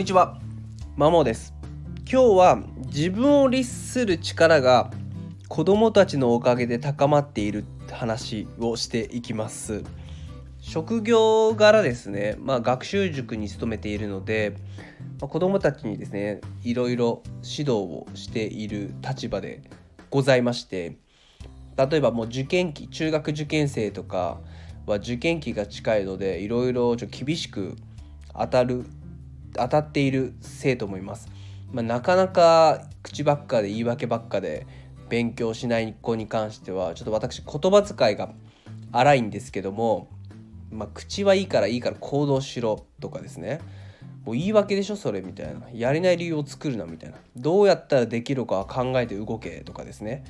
んにちは。マモです。今日は自分を律する力が子供たちのおかげで高まっている話をしていきます。職業柄ですね、まあ、学習塾に勤めているので、まあ、子供たちにですねいろいろ指導をしている立場でございまして例えばもう受験期中学受験生とかは受験期が近いのでいろいろ厳しく当たる当たっている生徒もいます。まあ、なかなか口ばっかで言い訳ばっかで勉強しない子に関してはちょっと私言葉遣いが荒いんですけども、まあ、口はいいからいいから行動しろとかですね。もう言い訳でしょそれみたいな。やれない理由を作るなみたいな。どうやったらできるかは考えて動けとかですね。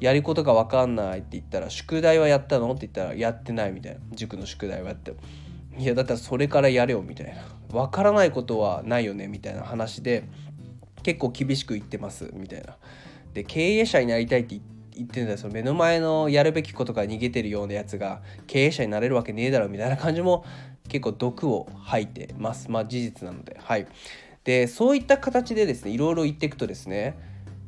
やることが分かんないって言ったら宿題はやったのって言ったらやってないみたいな。塾の宿題はやって。いやだったらそれからやれよみたいな。分からないことはないよねみたいな話で結構厳しく言ってますみたいな。で経営者になりたいって言ってんだよ。その目の前のやるべきことから逃げてるようなやつが経営者になれるわけねえだろみたいな感じも結構毒を吐いてます。まあ事実なので。はい。でそういった形でですねいろいろ言っていくとですね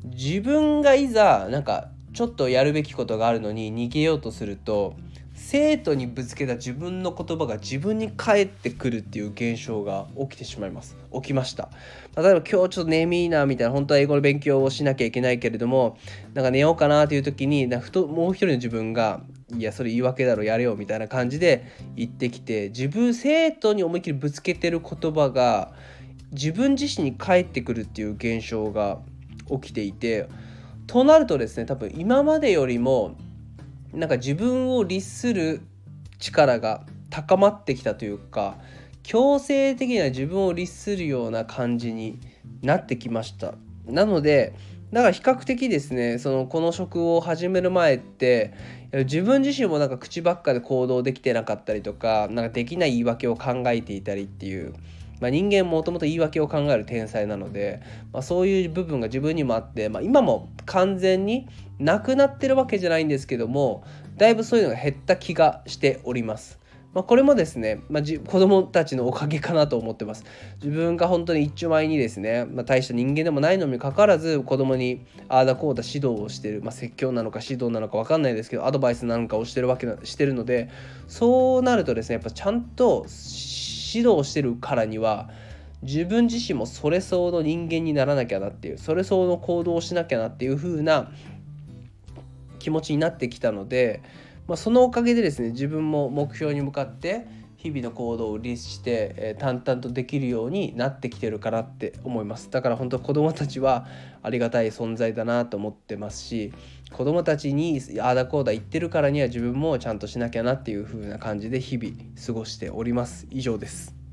自分がいざなんかちょっとやるべきことがあるのに逃げようとすると生徒にぶつけた自分の言葉が自分に返ってくるっていう現象が起きてしまいます。起きました。例えば今日ちょっと眠いなみたいな本当は英語の勉強をしなきゃいけないけれどもなんか寝ようかなっていう時になふともう一人の自分がいやそれ言い訳だろやれよみたいな感じで言ってきて自分生徒に思いっきりぶつけてる言葉が自分自身に返ってくるっていう現象が起きていてとなるとですね多分今までよりもなんか自分を律する力が高まってきたというか強制的な自分を律するような感じになってきました。なのでだから比較的ですねそのこの職を始める前って自分自身もなんか口ばっかで行動できてなかったりとかなんかできない言い訳を考えていたりっていうまあ、人間もともと言い訳を考える天才なので、まあ、そういう部分が自分にもあって、まあ、今も完全になくなってるわけじゃないんですけどもだいぶそういうのが減った気がしております。まあ、これもですね、まあ、子供たちのおかげかなと思ってます。自分が本当に一丁前にですね、まあ、大した人間でもないのにかかわらず子供にああだこうだ指導をしてる、まあ、説教なのか指導なのか分かんないですけどアドバイスなんかをしてるわけなしてるのでそうなるとですねやっぱちゃんと指導してるからには自分自身もそれ相応の人間にならなきゃなっていうそれ相応の行動をしなきゃなっていう風な気持ちになってきたので、まあ、そのおかげでですね自分も目標に向かって日々の行動を律して、えー、淡々とできるようになってきてるかなって思います。だから本当子供たちはありがたい存在だなと思ってますし子供たちにああだこうだ言ってるからには自分もちゃんとしなきゃなっていう風な感じで日々過ごしております。以上です。